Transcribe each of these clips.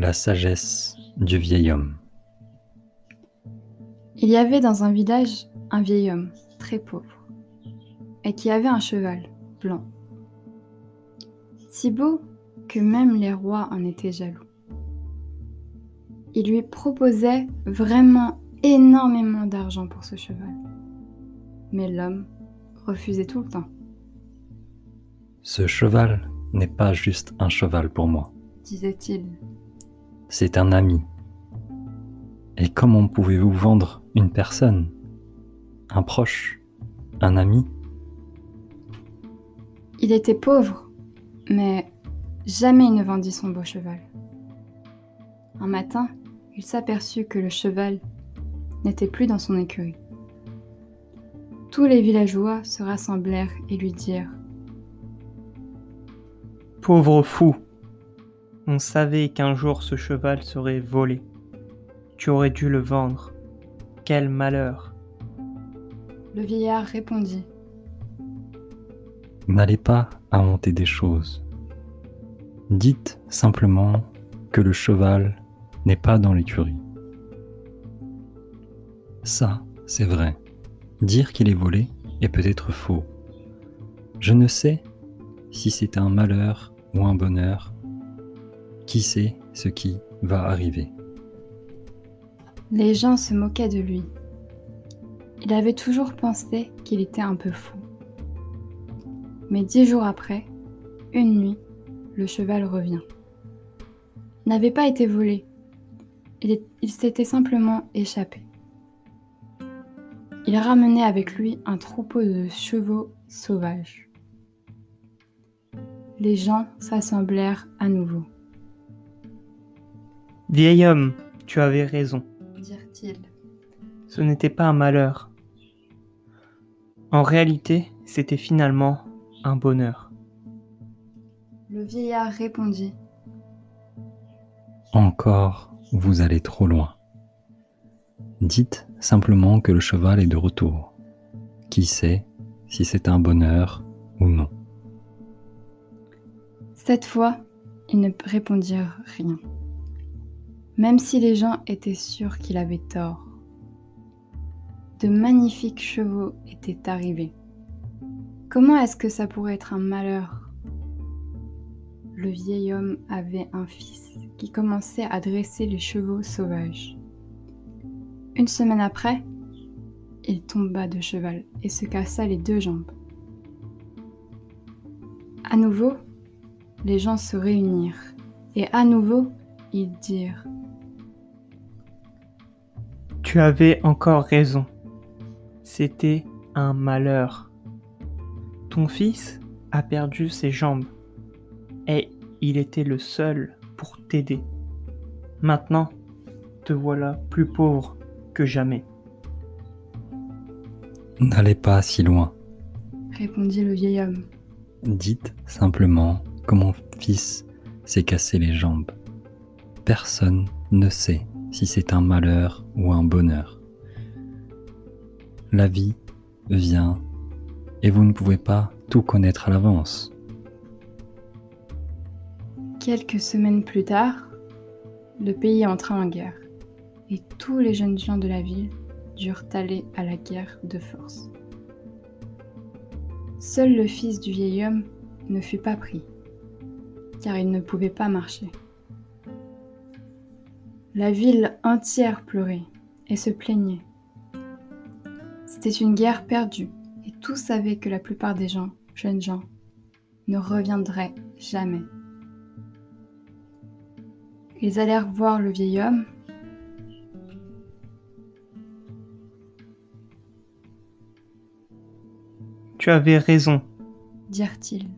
La sagesse du vieil homme. Il y avait dans un village un vieil homme, très pauvre, et qui avait un cheval blanc, si beau que même les rois en étaient jaloux. Il lui proposait vraiment énormément d'argent pour ce cheval, mais l'homme refusait tout le temps. Ce cheval n'est pas juste un cheval pour moi, disait-il. C'est un ami. Et comment pouvez-vous vendre une personne, un proche, un ami? Il était pauvre, mais jamais il ne vendit son beau cheval. Un matin, il s'aperçut que le cheval n'était plus dans son écurie. Tous les villageois se rassemblèrent et lui dirent Pauvre fou, on savait qu'un jour ce cheval serait volé. Tu aurais dû le vendre. Quel malheur. Le vieillard répondit. N'allez pas inventer des choses. Dites simplement que le cheval n'est pas dans l'écurie. Ça, c'est vrai. Dire qu'il est volé est peut-être faux. Je ne sais si c'est un malheur ou un bonheur. Qui sait ce qui va arriver Les gens se moquaient de lui. Il avait toujours pensé qu'il était un peu fou. Mais dix jours après, une nuit, le cheval revient. Il n'avait pas été volé. Il, il s'était simplement échappé. Il ramenait avec lui un troupeau de chevaux sauvages. Les gens s'assemblèrent à nouveau. Vieil homme, tu avais raison, dirent-ils. Ce n'était pas un malheur. En réalité, c'était finalement un bonheur. Le vieillard répondit. Encore, vous allez trop loin. Dites simplement que le cheval est de retour. Qui sait si c'est un bonheur ou non Cette fois, ils ne répondirent rien, même si les gens étaient sûrs qu'il avait tort. De magnifiques chevaux étaient arrivés. Comment est-ce que ça pourrait être un malheur? Le vieil homme avait un fils qui commençait à dresser les chevaux sauvages. Une semaine après, il tomba de cheval et se cassa les deux jambes. À nouveau, les gens se réunirent et à nouveau, ils dirent Tu avais encore raison. C'était un malheur. Ton fils a perdu ses jambes et il était le seul pour t'aider. Maintenant, te voilà plus pauvre jamais. N'allez pas si loin, répondit le vieil homme. Dites simplement que mon fils s'est cassé les jambes. Personne ne sait si c'est un malheur ou un bonheur. La vie vient et vous ne pouvez pas tout connaître à l'avance. Quelques semaines plus tard, le pays entra en guerre et tous les jeunes gens de la ville durent aller à la guerre de force. Seul le fils du vieil homme ne fut pas pris, car il ne pouvait pas marcher. La ville entière pleurait et se plaignait. C'était une guerre perdue, et tous savaient que la plupart des gens, jeunes gens, ne reviendraient jamais. Ils allèrent voir le vieil homme Tu avais raison, dirent-ils.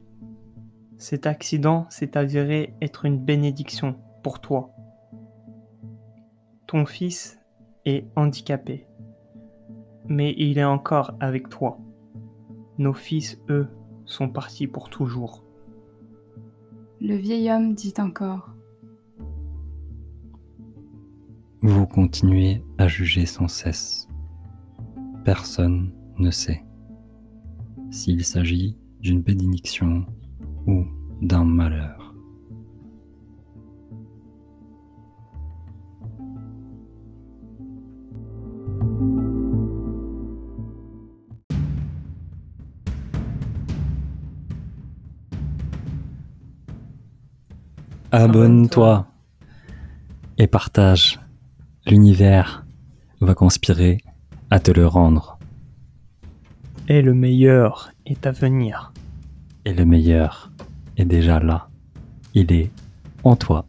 Cet accident s'est avéré être une bénédiction pour toi. Ton fils est handicapé, mais il est encore avec toi. Nos fils, eux, sont partis pour toujours. Le vieil homme dit encore. Vous continuez à juger sans cesse. Personne ne sait s'il s'agit d'une bénédiction ou d'un malheur. Abonne-toi et partage. L'univers va conspirer à te le rendre. Et le meilleur est à venir. Et le meilleur est déjà là. Il est en toi.